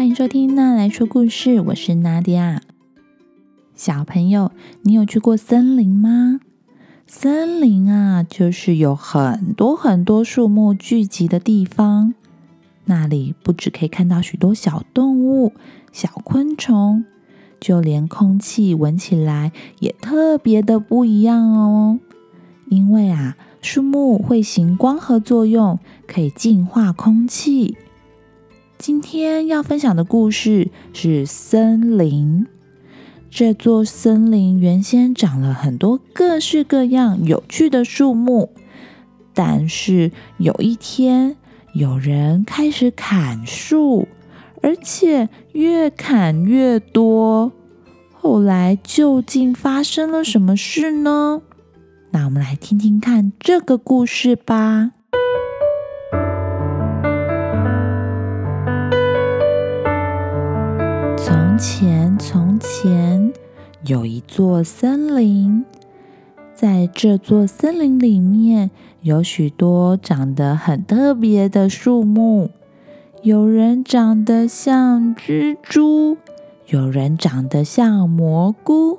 欢迎收听娜来说故事，我是娜迪亚。小朋友，你有去过森林吗？森林啊，就是有很多很多树木聚集的地方。那里不只可以看到许多小动物、小昆虫，就连空气闻起来也特别的不一样哦。因为啊，树木会行光合作用，可以净化空气。今天要分享的故事是森林。这座森林原先长了很多各式各样有趣的树木，但是有一天，有人开始砍树，而且越砍越多。后来究竟发生了什么事呢？那我们来听听看这个故事吧。从前，从前有一座森林，在这座森林里面有许多长得很特别的树木。有人长得像蜘蛛，有人长得像蘑菇，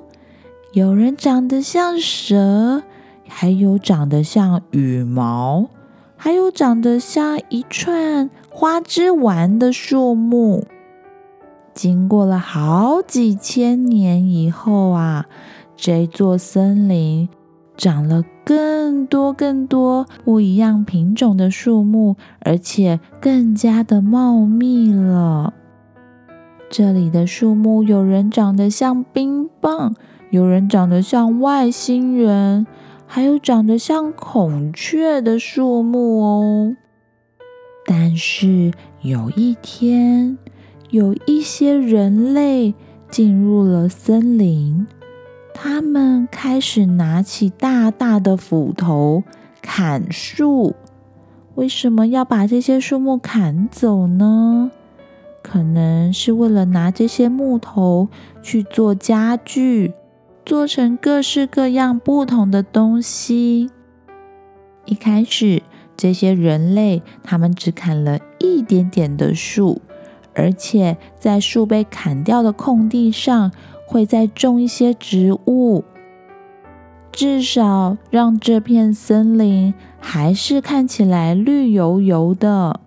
有人长得像蛇，还有长得像羽毛，还有长得像一串花枝丸的树木。经过了好几千年以后啊，这座森林长了更多更多不一样品种的树木，而且更加的茂密了。这里的树木，有人长得像冰棒，有人长得像外星人，还有长得像孔雀的树木哦。但是有一天。有一些人类进入了森林，他们开始拿起大大的斧头砍树。为什么要把这些树木砍走呢？可能是为了拿这些木头去做家具，做成各式各样不同的东西。一开始，这些人类他们只砍了一点点的树。而且在树被砍掉的空地上，会再种一些植物，至少让这片森林还是看起来绿油油的。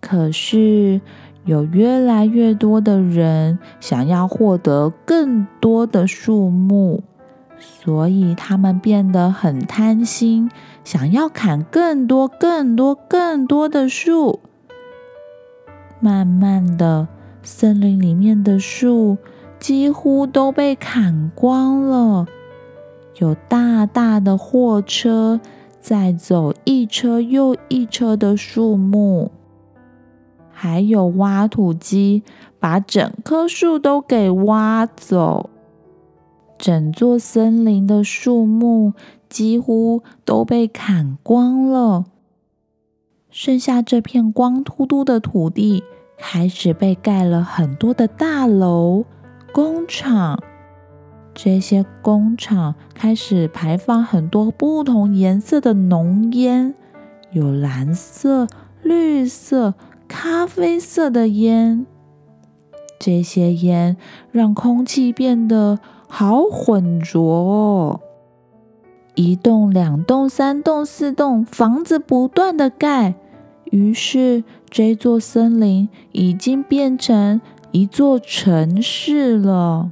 可是有越来越多的人想要获得更多的树木，所以他们变得很贪心，想要砍更多、更多、更多的树。慢慢的，森林里面的树几乎都被砍光了。有大大的货车载走一车又一车的树木，还有挖土机把整棵树都给挖走。整座森林的树木几乎都被砍光了。剩下这片光秃秃的土地，开始被盖了很多的大楼、工厂。这些工厂开始排放很多不同颜色的浓烟，有蓝色、绿色、咖啡色的烟。这些烟让空气变得好浑浊哦。一栋、两栋、三栋、四栋，房子不断的盖，于是这座森林已经变成一座城市了。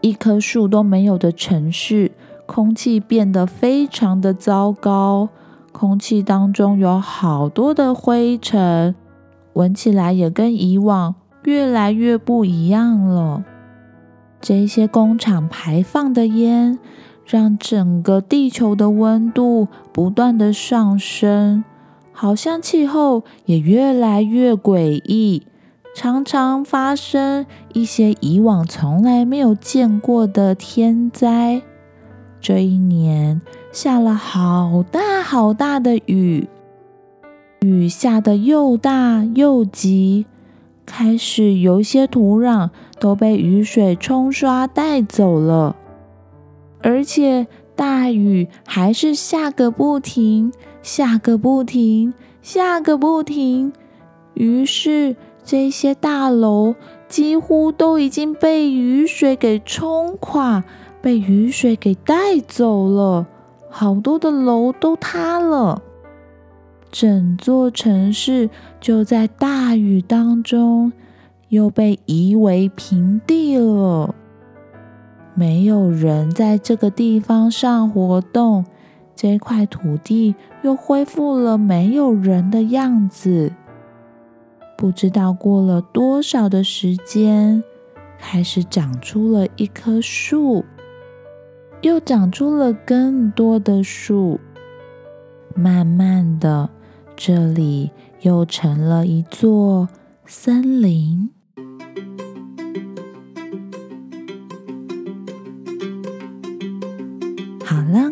一棵树都没有的城市，空气变得非常的糟糕，空气当中有好多的灰尘，闻起来也跟以往越来越不一样了。这些工厂排放的烟。让整个地球的温度不断的上升，好像气候也越来越诡异，常常发生一些以往从来没有见过的天灾。这一年下了好大好大的雨，雨下的又大又急，开始有一些土壤都被雨水冲刷带走了。而且大雨还是下个不停，下个不停，下个不停。于是这些大楼几乎都已经被雨水给冲垮，被雨水给带走了，好多的楼都塌了，整座城市就在大雨当中又被夷为平地了。没有人在这个地方上活动，这块土地又恢复了没有人的样子。不知道过了多少的时间，开始长出了一棵树，又长出了更多的树。慢慢的，这里又成了一座森林。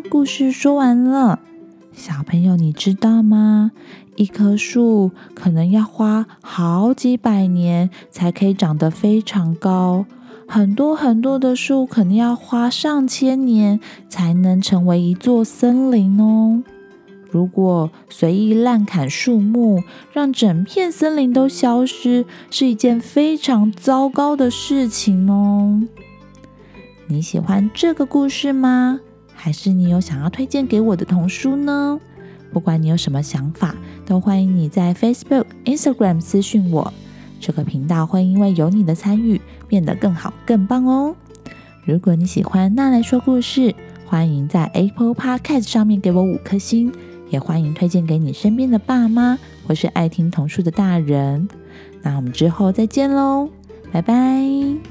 故事说完了。小朋友，你知道吗？一棵树可能要花好几百年才可以长得非常高，很多很多的树可能要花上千年才能成为一座森林哦。如果随意滥砍树木，让整片森林都消失，是一件非常糟糕的事情哦。你喜欢这个故事吗？还是你有想要推荐给我的童书呢？不管你有什么想法，都欢迎你在 Facebook、Instagram 私讯我。这个频道会因为有你的参与变得更好、更棒哦。如果你喜欢那来说故事，欢迎在 Apple Podcast 上面给我五颗星，也欢迎推荐给你身边的爸妈或是爱听童书的大人。那我们之后再见喽，拜拜。